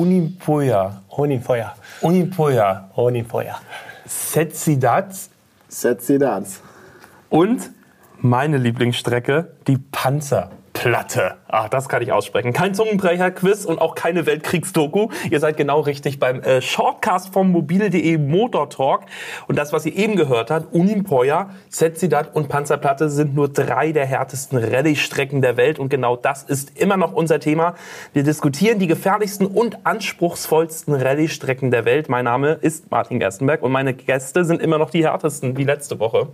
Unipoya. Honinfeuer. Unipoya. Honinfeuer. Setsidats Setsidats. und meine Lieblingsstrecke, die Panzerplatte. Ach, das kann ich aussprechen. Kein Zungenbrecher-Quiz und auch keine Weltkriegsdoku. Ihr seid genau richtig beim äh, Shortcast vom mobil.de Motor Talk. Und das, was ihr eben gehört habt, Unimpoya, Setzidat und Panzerplatte sind nur drei der härtesten Rallye-Strecken der Welt. Und genau das ist immer noch unser Thema. Wir diskutieren die gefährlichsten und anspruchsvollsten Rallye-Strecken der Welt. Mein Name ist Martin Gerstenberg und meine Gäste sind immer noch die härtesten, wie letzte Woche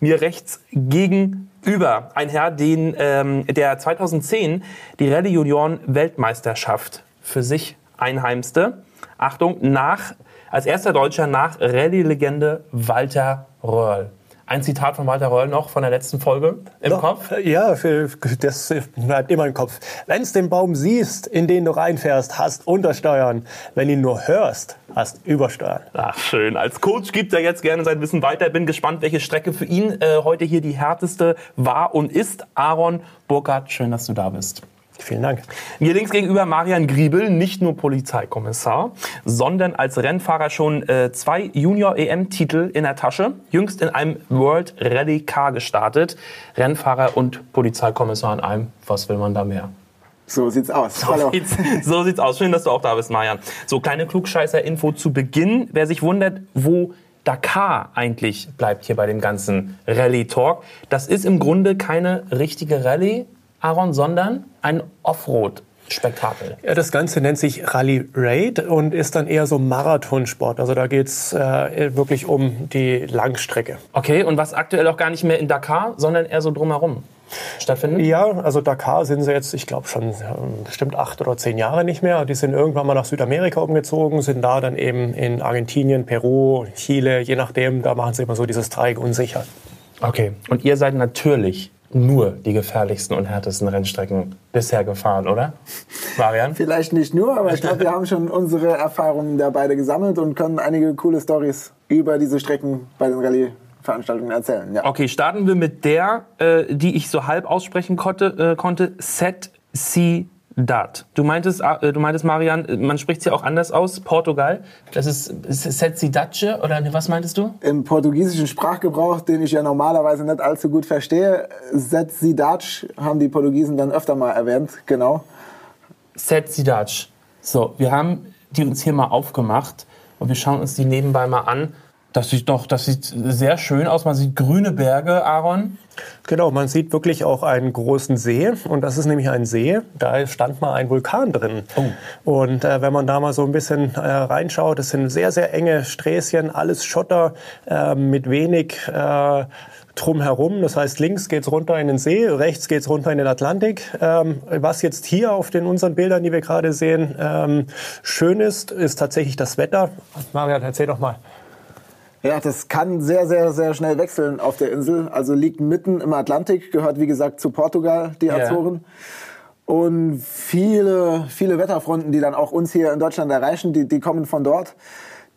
mir rechts gegenüber ein Herr, den, ähm, der 2010 die Rallye Union Weltmeisterschaft für sich einheimste. Achtung, nach, als erster Deutscher nach Rallye-Legende Walter Röhrl. Ein Zitat von Walter Röhrl noch von der letzten Folge im Doch, Kopf. Ja, das bleibt immer im Kopf. Wenn's den Baum siehst, in den du reinfährst, hast Untersteuern. Wenn ihn nur hörst, hast Übersteuern. Ach, schön. Als Coach gibt er jetzt gerne sein Wissen weiter. Bin gespannt, welche Strecke für ihn äh, heute hier die härteste war und ist. Aaron Burkhardt, schön, dass du da bist. Vielen Dank. Mir links gegenüber Marian Griebel, nicht nur Polizeikommissar, sondern als Rennfahrer schon äh, zwei Junior-EM-Titel in der Tasche. Jüngst in einem World Rally Car gestartet. Rennfahrer und Polizeikommissar in einem. Was will man da mehr? So sieht's aus. So Hallo. sieht's, so sieht's aus. Schön, dass du auch da bist, Marian. So, kleine Klugscheißer-Info zu Beginn. Wer sich wundert, wo Dakar eigentlich bleibt hier bei dem ganzen Rallye-Talk. Das ist im Grunde keine richtige Rallye, Aaron, sondern ein Offroad-Spektakel. Ja, das Ganze nennt sich Rally Raid und ist dann eher so Marathonsport. Also da geht's äh, wirklich um die Langstrecke. Okay, und was aktuell auch gar nicht mehr in Dakar, sondern eher so drumherum stattfindet? Ja, also Dakar sind sie jetzt, ich glaube schon bestimmt acht oder zehn Jahre nicht mehr. Die sind irgendwann mal nach Südamerika umgezogen, sind da dann eben in Argentinien, Peru, Chile, je nachdem, da machen sie immer so dieses Dreieck unsicher. Okay, und ihr seid natürlich nur die gefährlichsten und härtesten Rennstrecken bisher gefahren, oder? Marian? Vielleicht nicht nur, aber ich glaube, wir haben schon unsere Erfahrungen da beide gesammelt und können einige coole Stories über diese Strecken bei den Rallye-Veranstaltungen erzählen. Ja. Okay, starten wir mit der, äh, die ich so halb aussprechen konnte, äh, konnte Set C Dat. Du meintest, äh, du meintest, Marian, äh, man spricht sie auch anders aus, Portugal. Das ist Set Sidace oder ne, was meintest du? Im portugiesischen Sprachgebrauch, den ich ja normalerweise nicht allzu gut verstehe, Setzidac haben die Portugiesen dann öfter mal erwähnt, genau. Set Sidac. So, wir haben die uns hier mal aufgemacht und wir schauen uns die nebenbei mal an. Das sieht doch, das sieht sehr schön aus. Man sieht grüne Berge, Aaron. Genau, man sieht wirklich auch einen großen See und das ist nämlich ein See, da stand mal ein Vulkan drin. Oh. Und äh, wenn man da mal so ein bisschen äh, reinschaut, das sind sehr, sehr enge Sträßchen, alles Schotter äh, mit wenig äh, drumherum. Das heißt, links geht's runter in den See, rechts geht's runter in den Atlantik. Ähm, was jetzt hier auf den unseren Bildern, die wir gerade sehen, ähm, schön ist, ist tatsächlich das Wetter. Marian, erzähl doch mal. Ja, das kann sehr, sehr, sehr schnell wechseln auf der Insel. Also liegt mitten im Atlantik, gehört wie gesagt zu Portugal, die Ja. Azoren. Und viele, viele Wetterfronten, die dann auch uns hier in Deutschland erreichen, die, die kommen von dort.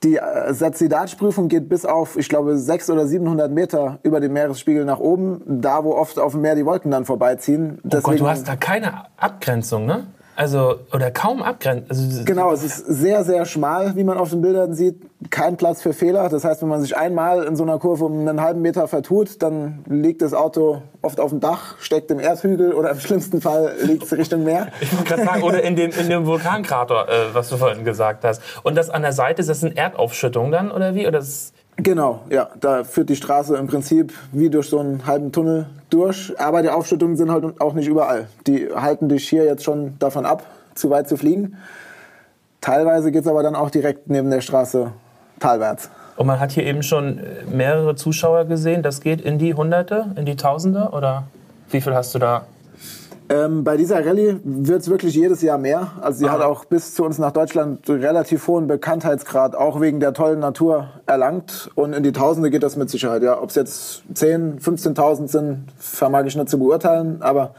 Die äh, Satzidatprüfung geht bis auf, ich glaube, 600 oder 700 Meter über dem Meeresspiegel nach oben, da wo oft auf dem Meer die Wolken dann vorbeiziehen. Oh Gott, du hast da keine Abgrenzung, ne? Also, oder kaum Abgrenzung. Also, Genau, es ist sehr, sehr schmal, wie man auf den Bildern sieht. Kein Platz für Fehler. Das heißt, wenn man sich einmal in so einer Kurve um einen halben Meter vertut, dann liegt das Auto oft auf dem Dach, steckt im Erdhügel oder im schlimmsten Fall liegt es Richtung Meer. Ich wollte gerade sagen, oder in dem, in dem Vulkankrater, äh, was du vorhin gesagt hast. Und das an der Seite, ist das eine Erdaufschüttung dann, oder wie? Oder das, Genau, ja, da führt die Straße im Prinzip wie durch so einen halben Tunnel durch. Aber die Aufschüttungen sind halt auch nicht überall. Die halten dich hier jetzt schon davon ab, zu weit zu fliegen. Teilweise geht's aber dann auch direkt neben der Straße talwärts. und man hat hier eben schon mehrere Zuschauer gesehen. Das geht in die Hunderte, in die Tausende? Oder wie viel hast du da? Ähm, bei dieser Rallye wird's wirklich jedes Jahr mehr. Also sie hat auch bis zu uns nach Deutschland relativ hohen Bekanntheitsgrad, auch wegen der tollen Natur erlangt. Und in die Tausende geht das mit Sicherheit. Ja, ob es jetzt 10, 15.000 sind, vermag ich nicht zu beurteilen. Aber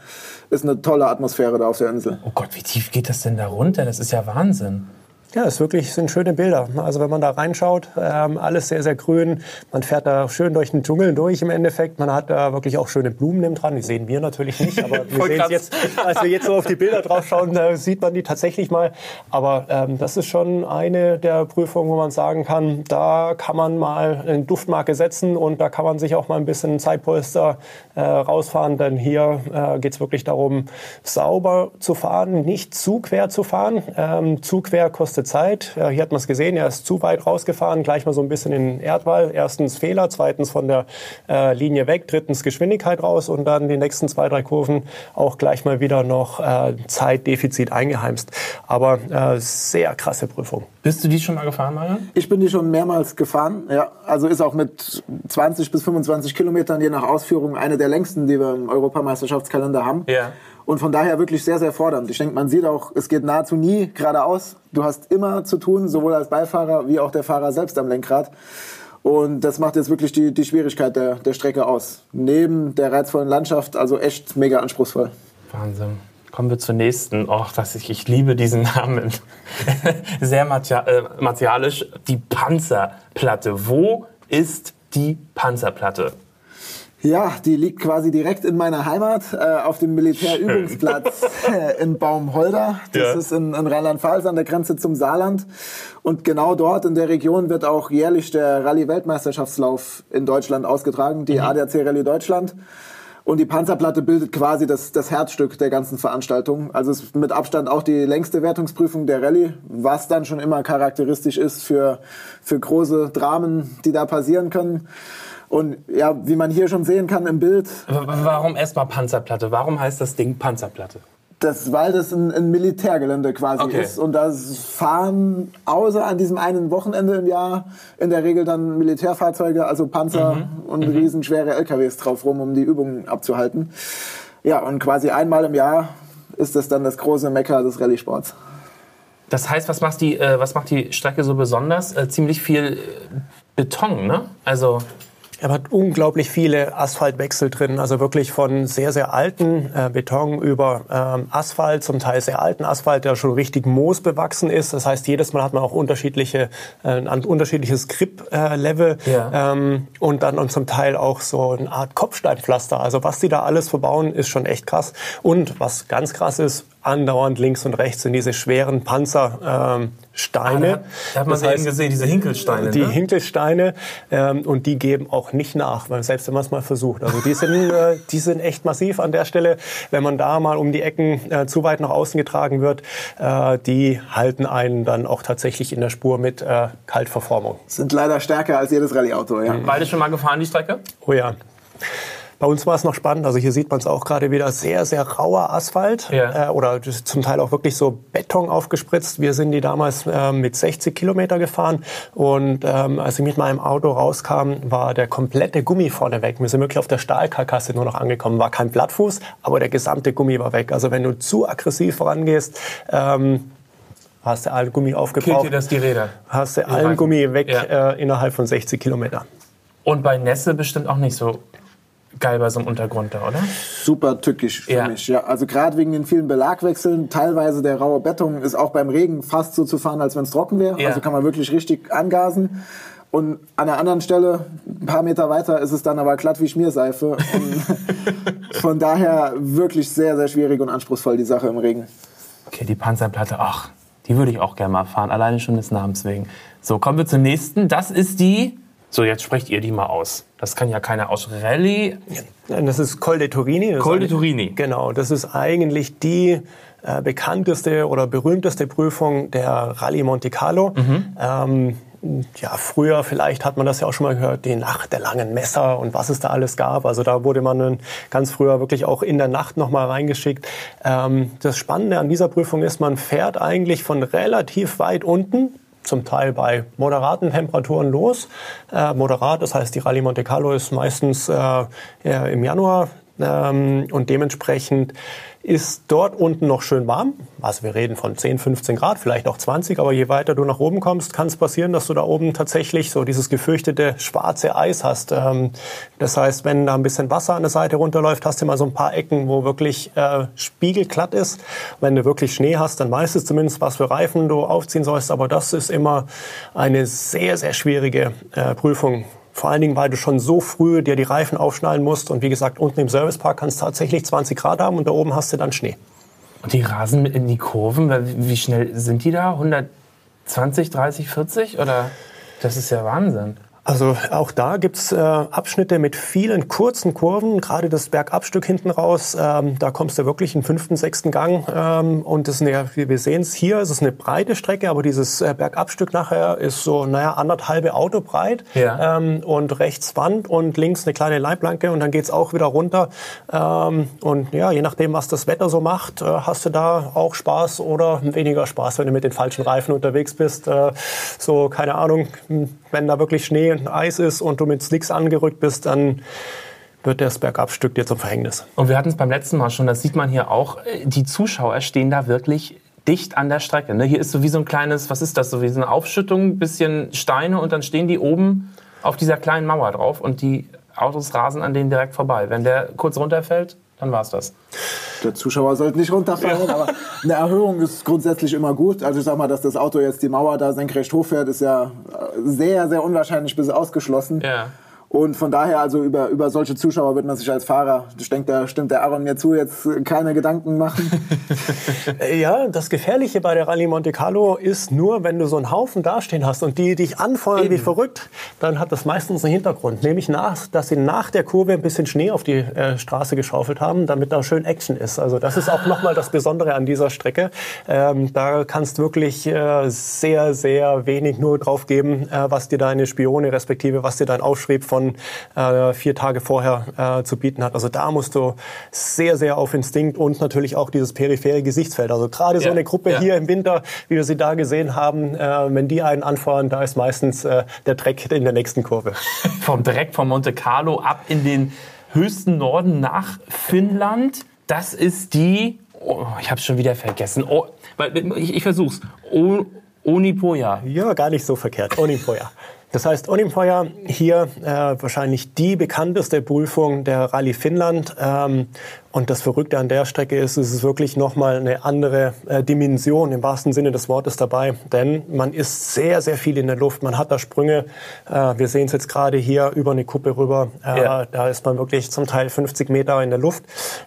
ist eine tolle Atmosphäre da auf der Insel. Oh Gott, wie tief geht das denn da runter? Das ist ja Wahnsinn. Ja, es wirklich sind schöne Bilder. Also wenn man da reinschaut, ähm, alles sehr, sehr grün. Man fährt da schön durch den Dschungel durch im Endeffekt. Man hat da wirklich auch schöne Blumen neben dran. Die sehen wir natürlich nicht, aber wir sehen jetzt, als wir jetzt so auf die Bilder drauf schauen, da sieht man die tatsächlich mal. Aber ähm, das ist schon eine der Prüfungen, wo man sagen kann, da kann man mal eine Duftmarke setzen und da kann man sich auch mal ein bisschen Zeitpolster äh, rausfahren, denn hier äh, geht es wirklich darum, sauber zu fahren, nicht zu quer zu fahren. Ähm, zu quer kostet ganze Zeit. Ja, hier hat man es gesehen, er ist zu weit rausgefahren, gleich mal so ein bisschen in Erdwall. Erstens Fehler, zweitens von der äh, Linie weg, drittens Geschwindigkeit raus und dann die nächsten zwei, drei Kurven auch gleich mal wieder noch äh, Zeitdefizit eingeheimst. Aber äh, sehr krasse Prüfung. Bist du die schon mal gefahren, Marian? Ich bin die schon mehrmals gefahren, ja. Also ist auch mit 20 bis 25 Kilometern je nach Ausführung eine der längsten, die wir im Europameisterschaftskalender haben. Ja. Und von daher wirklich sehr, sehr fordernd. Ich denke, man sieht auch, es geht nahezu nie geradeaus. Du hast immer zu tun, sowohl als Beifahrer wie auch der Fahrer selbst am Lenkrad. Und das macht jetzt wirklich die, die Schwierigkeit der, der Strecke aus. Neben der reizvollen Landschaft, also echt mega anspruchsvoll. Wahnsinn. Kommen wir zur nächsten. Oh, das ich, ich liebe diesen Namen. Sehr äh, martialisch. Die Panzerplatte. Wo ist die Panzerplatte? Ja, die liegt quasi direkt in meiner Heimat äh, auf dem Militärübungsplatz äh, in Baumholder. Das ja. ist in, in Rheinland-Pfalz an der Grenze zum Saarland. Und genau dort in der Region wird auch jährlich der Rallye-Weltmeisterschaftslauf in Deutschland ausgetragen, die mhm. ADAC Rallye Deutschland. Und die Panzerplatte bildet quasi das, das Herzstück der ganzen Veranstaltung. Also es ist mit Abstand auch die längste Wertungsprüfung der Rallye, was dann schon immer charakteristisch ist für, für große Dramen, die da passieren können. Und ja, wie man hier schon sehen kann im Bild. Warum erstmal Panzerplatte? Warum heißt das Ding Panzerplatte? Das, weil das ein, ein Militärgelände quasi okay. ist. Und da fahren außer an diesem einen Wochenende im Jahr in der Regel dann Militärfahrzeuge, also Panzer mhm. und mhm. riesenschwere LKWs drauf rum, um die Übungen abzuhalten. Ja, und quasi einmal im Jahr ist das dann das große Mecker des Rallye-Sports. Das heißt, was macht die, äh, was macht die Strecke so besonders? Äh, ziemlich viel Beton, ne? Also er hat unglaublich viele Asphaltwechsel drin, also wirklich von sehr, sehr alten äh, Beton über ähm, Asphalt, zum Teil sehr alten Asphalt, der schon richtig moosbewachsen ist. Das heißt, jedes Mal hat man auch unterschiedliche, äh, ein unterschiedliches Grip-Level äh, ja. ähm, und dann und zum Teil auch so eine Art Kopfsteinpflaster. Also was die da alles verbauen, ist schon echt krass. Und was ganz krass ist, andauernd links und rechts sind diese schweren Panzersteine. Ähm, Steine. Ah, da hat man das heißt, eben gesehen, diese Hinkelsteine. Die ne? Hinkelsteine ähm, und die geben auch nicht nach, weil selbst wenn man es mal versucht. Also die sind, äh, die sind echt massiv an der Stelle. Wenn man da mal um die Ecken äh, zu weit nach außen getragen wird, äh, die halten einen dann auch tatsächlich in der Spur mit äh, Kaltverformung. Sind leider stärker als jedes Rallye-Auto, ja. Beide schon mal gefahren, die Strecke? Oh ja. Bei uns war es noch spannend. Also hier sieht man es auch gerade wieder sehr, sehr rauer Asphalt ja. äh, oder zum Teil auch wirklich so Beton aufgespritzt. Wir sind die damals äh, mit 60 Kilometer gefahren und ähm, als ich mit meinem Auto rauskam, war der komplette Gummi vorne weg. Wir sind wirklich auf der Stahlkarkasse nur noch angekommen. War kein Blattfuß, aber der gesamte Gummi war weg. Also wenn du zu aggressiv vorangehst, ähm, hast du allen Gummi aufgebraucht. Killt dir das die Räder? Hast du allen Gummi weg ja. äh, innerhalb von 60 Kilometern. Und bei Nässe bestimmt auch nicht so geil bei so einem Untergrund da, oder? Super tückisch für ja. mich. Ja, also gerade wegen den vielen Belagwechseln, teilweise der raue Beton ist auch beim Regen fast so zu fahren, als wenn es trocken wäre. Ja. Also kann man wirklich richtig angasen. Und an einer anderen Stelle, ein paar Meter weiter, ist es dann aber glatt wie Schmierseife. von daher wirklich sehr, sehr schwierig und anspruchsvoll die Sache im Regen. Okay, die Panzerplatte, ach, die würde ich auch gerne mal fahren, alleine schon des Namens wegen. So, kommen wir zur nächsten. Das ist die so, jetzt sprecht ihr die mal aus. Das kann ja keiner aus Rallye. Das ist Col de Turini. Col de Turini. Genau, das ist eigentlich die äh, bekannteste oder berühmteste Prüfung der Rallye Monte Carlo. Mhm. Ähm, ja, früher vielleicht hat man das ja auch schon mal gehört, die Nacht der langen Messer und was es da alles gab. Also da wurde man ganz früher wirklich auch in der Nacht nochmal reingeschickt. Ähm, das Spannende an dieser Prüfung ist, man fährt eigentlich von relativ weit unten zum Teil bei moderaten Temperaturen los. Äh, moderat, das heißt, die Rallye Monte Carlo ist meistens äh, im Januar Ähm, und dementsprechend ist dort unten noch schön warm. Also wir reden von 10, 15 Grad, vielleicht auch 20, aber je weiter du nach oben kommst, kann es passieren, dass du da oben tatsächlich so dieses gefürchtete schwarze Eis hast. Ähm, das heißt, wenn da ein bisschen Wasser an der Seite runterläuft, hast du mal so ein paar Ecken, wo wirklich äh, spiegelglatt ist. Wenn du wirklich Schnee hast, dann weißt du zumindest, was für Reifen du aufziehen sollst. Aber das ist immer eine sehr, sehr schwierige äh, Prüfung vor allen Dingen, weil du schon so früh dir die Reifen aufschnallen musst. Und wie gesagt, unten im Servicepark kannst du tatsächlich 20 Grad haben und da oben hast du dann Schnee. Und die rasen in die Kurven, wie schnell sind die da? 120, 30, 40? Oder? Das ist ja Wahnsinn. Also auch da gibt's äh, Abschnitte mit vielen kurzen Kurven, gerade das Bergabstück hinten raus, ähm, da kommst du wirklich in fünften, sechsten Gang ähm, und das ist eine, wir sehen es hier, es ist eine breite Strecke, aber dieses äh, Bergabstück nachher ist so, naja, anderthalbe Auto breit ja. ähm, und rechts Wand und links eine kleine Leitplanke und dann geht's auch wieder runter ähm, und ja, je nachdem, was das Wetter so macht, äh, hast du da auch Spaß oder weniger Spaß, wenn du mit den falschen Reifen unterwegs bist, äh, so, keine Ahnung, wenn da wirklich Schnee und Eis ist und du mit Slicks angerückt bist, dann wird das Bergabstück dir zum Verhängnis. Und wir hatten es beim letzten Mal schon, das sieht man hier auch, die Zuschauer stehen da wirklich dicht an der Strecke. Ne? Hier ist so wie so ein kleines, was ist das, so wie so eine Aufschüttung, bisschen Steine und dann stehen die oben auf dieser kleinen Mauer drauf und die Autos rasen an denen direkt vorbei. Wenn der kurz runterfällt, dann war es das. Der Zuschauer sollte nicht runterfallen, aber eine Erhöhung ist grundsätzlich immer gut. Also ich sag mal, dass das Auto jetzt die Mauer da senkrecht hochfährt, ist ja sehr, sehr unwahrscheinlich bis ausgeschlossen. Ja. Und von daher, also über, über solche Zuschauer wird man sich als Fahrer, ich denke, da stimmt der Aaron mir zu, jetzt keine Gedanken machen. ja, das Gefährliche bei der Rallye Monte Carlo ist nur, wenn du so einen Haufen dastehen hast und die dich anfeuern Eben. wie verrückt, dann hat das meistens einen Hintergrund. Nämlich nach, dass sie nach der Kurve ein bisschen Schnee auf die äh, Straße geschaufelt haben, damit da schön Action ist. Also das ist auch nochmal das Besondere an dieser Strecke. Ähm, da kannst wirklich äh, sehr, sehr wenig nur drauf geben, äh, was dir deine Spione respektive was dir dein Aufschrieb von schon äh, vier Tage vorher äh, zu bieten hat. Also da musst du sehr, sehr auf Instinkt und natürlich auch dieses periphere Gesichtsfeld. Also gerade ja. so eine Gruppe ja. hier im Winter, wie wir sie da gesehen haben, äh, wenn die einen anfahren, da ist meistens äh, der Dreck in der nächsten Kurve. vom Dreck von Monte Carlo ab in den höchsten Norden nach Finnland. Das ist die, oh, ich habe es schon wieder vergessen. Oh, ich, ich versuch's. O, Onipoja. Ja, gar nicht so verkehrt. Onipoja. Das heißt, Onimfeuer hier äh, wahrscheinlich die bekannteste Prüfung der Rallye Finnland. Ähm, und das Verrückte an der Strecke ist, es ist wirklich nochmal eine andere äh, Dimension im wahrsten Sinne des Wortes dabei. Denn man ist sehr, sehr viel in der Luft. Man hat da Sprünge. Äh, wir sehen es jetzt gerade hier über eine Kuppe rüber. Äh, ja. Da ist man wirklich zum Teil 50 Meter in der Luft.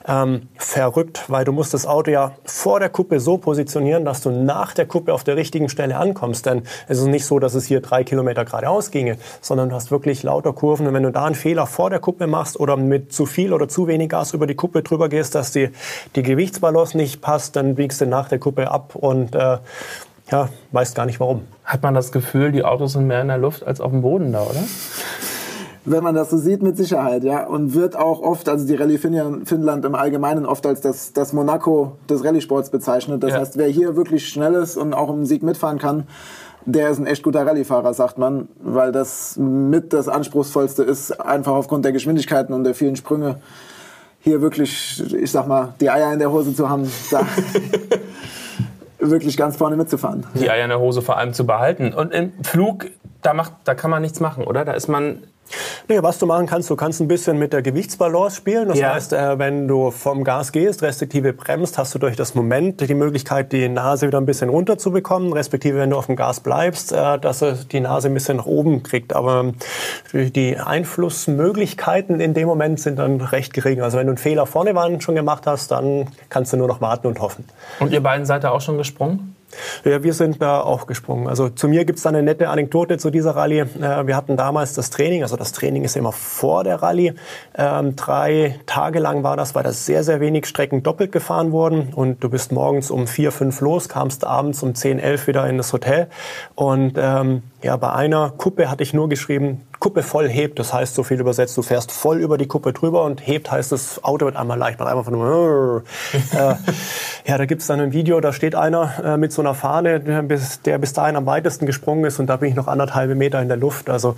Ähm, verrückt, weil du musst das Auto ja vor der Kuppe so positionieren, dass du nach der Kuppe auf der richtigen Stelle ankommst. Denn es ist nicht so, dass es hier drei Kilometer geradeaus ginge, sondern du hast wirklich lauter Kurven. Und wenn du da einen Fehler vor der Kuppe machst oder mit zu viel oder zu wenig Gas über die Kuppe drüber gehst, dass die, die Gewichtsbalance nicht passt, dann biegst du nach der Kuppe ab und äh, ja, weißt gar nicht warum. Hat man das Gefühl, die Autos sind mehr in der Luft als auf dem Boden da, oder? Wenn man das so sieht, mit Sicherheit, ja. Und wird auch oft, also die Rallye Finnland im Allgemeinen oft als das, das Monaco des Rallye-Sports bezeichnet. Das ja. heißt, wer hier wirklich schnell ist und auch im Sieg mitfahren kann, der ist ein echt guter Rallye-Fahrer, sagt man, weil das mit das Anspruchsvollste ist, einfach aufgrund der Geschwindigkeiten und der vielen Sprünge hier wirklich, ich sag mal, die Eier in der Hose zu haben, da wirklich ganz vorne mitzufahren. Die Eier in der Hose vor allem zu behalten. Und im Flug, da, macht, da kann man nichts machen, oder? Da ist man Nee, was du machen kannst, du kannst ein bisschen mit der Gewichtsbalance spielen. Das ja. heißt, äh, wenn du vom Gas gehst, respektive bremst, hast du durch das Moment die Möglichkeit, die Nase wieder ein bisschen runter zu bekommen, respektive wenn du auf dem Gas bleibst, äh, dass er die Nase ein bisschen nach oben kriegt. Aber die Einflussmöglichkeiten in dem Moment sind dann recht gering. Also wenn du einen Fehler vorne schon gemacht hast, dann kannst du nur noch warten und hoffen. Und ihr beiden seid da auch schon gesprungen? Ja, wir sind da auch gesprungen. Also zu mir gibt's da eine nette Anekdote zu dieser Rallye. Äh, wir hatten damals das Training, also das Training ist immer vor der Rallye. Ähm, drei Tage lang war das, weil da sehr, sehr wenig Strecken doppelt gefahren wurden. Und du bist morgens um vier, fünf los, kamst abends um zehn, elf wieder in das Hotel. Und ähm, ja, bei einer Kuppe hatte ich nur geschrieben, Kuppe voll hebt, das heißt so viel übersetzt, du fährst voll über die Kuppe drüber und hebt heißt das Auto wird einmal leicht, man einfach von äh, Ja, da gibt's dann ein Video, da steht einer äh, mit so einer Fahne, der bis, der bis dahin am weitesten gesprungen ist und da bin ich noch anderthalb Meter in der Luft. Also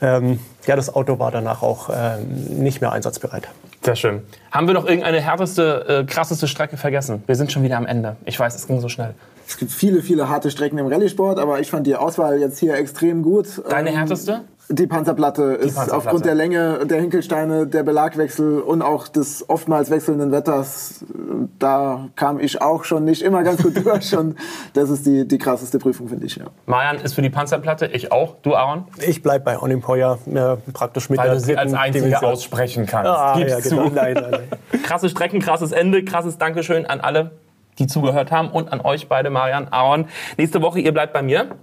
ähm, ja, das Auto war danach auch ähm, nicht mehr einsatzbereit. Sehr schön. Haben wir noch irgendeine härteste, äh, krasseste Strecke vergessen? Wir sind schon wieder am Ende. Ich weiß, es ging so schnell. Es gibt viele, viele harte Strecken im Rallye-Sport, aber ich fand die Auswahl jetzt hier extrem gut. Deine Ähm, härteste? Die Panzerplatte ist Panzerplatte. aufgrund der Länge der Hinkelsteine, der Belagwechsel und auch des oftmals wechselnden Wetters, äh, da kam ich auch schon nicht immer ganz gut durch und das ist die, die krasseste Prüfung, finde ich. Ja. Marian ist für die Panzerplatte, ich auch. Du, Aaron? Ich bleib bei Onimpoya äh, praktisch mit Weil der du sie als dritten einzige Division. aussprechen kannst. Ah, Gib's ja, zu. genau. Nein, nein, nein. Krasse Strecken, krasses Ende, krasses Dankeschön an alle, die zugehört haben und an euch beide, Marian, Aaron. Nächste Woche, ihr bleibt bei mir.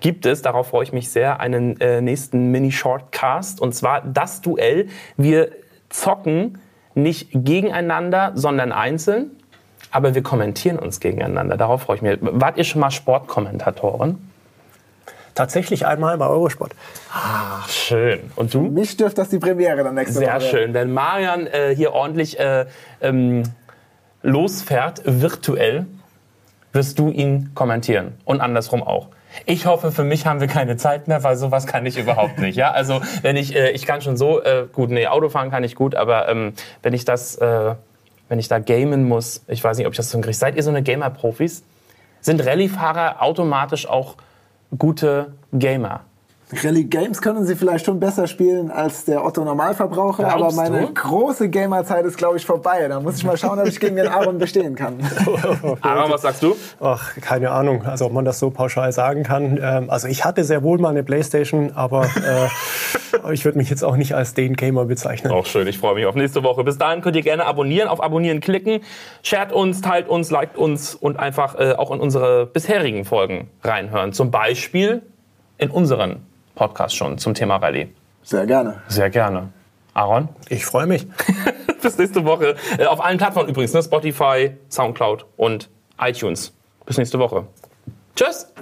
Gibt es, darauf freue ich mich sehr, einen äh, nächsten Mini-Shortcast und zwar das Duell. Wir zocken nicht gegeneinander, sondern einzeln, aber wir kommentieren uns gegeneinander. Darauf freue ich mich. Wart ihr schon mal Sportkommentatoren? Tatsächlich einmal bei Eurosport. Ach, schön. Und du? Mich dürfte das die Premiere dann nächste Woche. Sehr schön. Wenn Marian äh, hier ordentlich äh, ähm, losfährt, virtuell, wirst du ihn kommentieren. Und andersrum auch. Ich hoffe, für mich haben wir keine Zeit mehr, weil sowas kann ich überhaupt nicht. Ja, also wenn ich, äh, ich kann schon so äh, gut, nee, Autofahren kann ich gut, aber ähm, wenn ich das, äh, wenn ich da gamen muss, ich weiß nicht, ob ich das so hinkriege. Seid ihr so eine Gamer-Profis? Sind Rallye-Fahrer automatisch auch gute Gamer? Rallye Games können sie vielleicht schon besser spielen als der Otto Normalverbraucher, aber Glaubst meine du? große Gamerzeit ist, glaube ich, vorbei. Da muss ich mal schauen, ob ich gegen den Aaron bestehen kann. Aaron, was sagst du? Ach, keine Ahnung, also ob man das so pauschal sagen kann. Ähm, also ich hatte sehr wohl mal eine Playstation, aber äh, ich würde mich jetzt auch nicht als den Gamer bezeichnen. Auch schön, ich freue mich auf nächste Woche. Bis dahin könnt ihr gerne abonnieren, auf Abonnieren klicken. Shared uns, teilt uns, liked uns und einfach äh, auch in unsere bisherigen Folgen reinhören. Zum Beispiel in unseren Podcast schon zum Thema Rallye. Sehr gerne. Sehr gerne. Aaron, Ich freue mich. bis nächste Woche. Äh, auf allen Plattformen übrigens, ne? Spotify, Soundcloud und iTunes. Bis nächste Woche. Tschüss!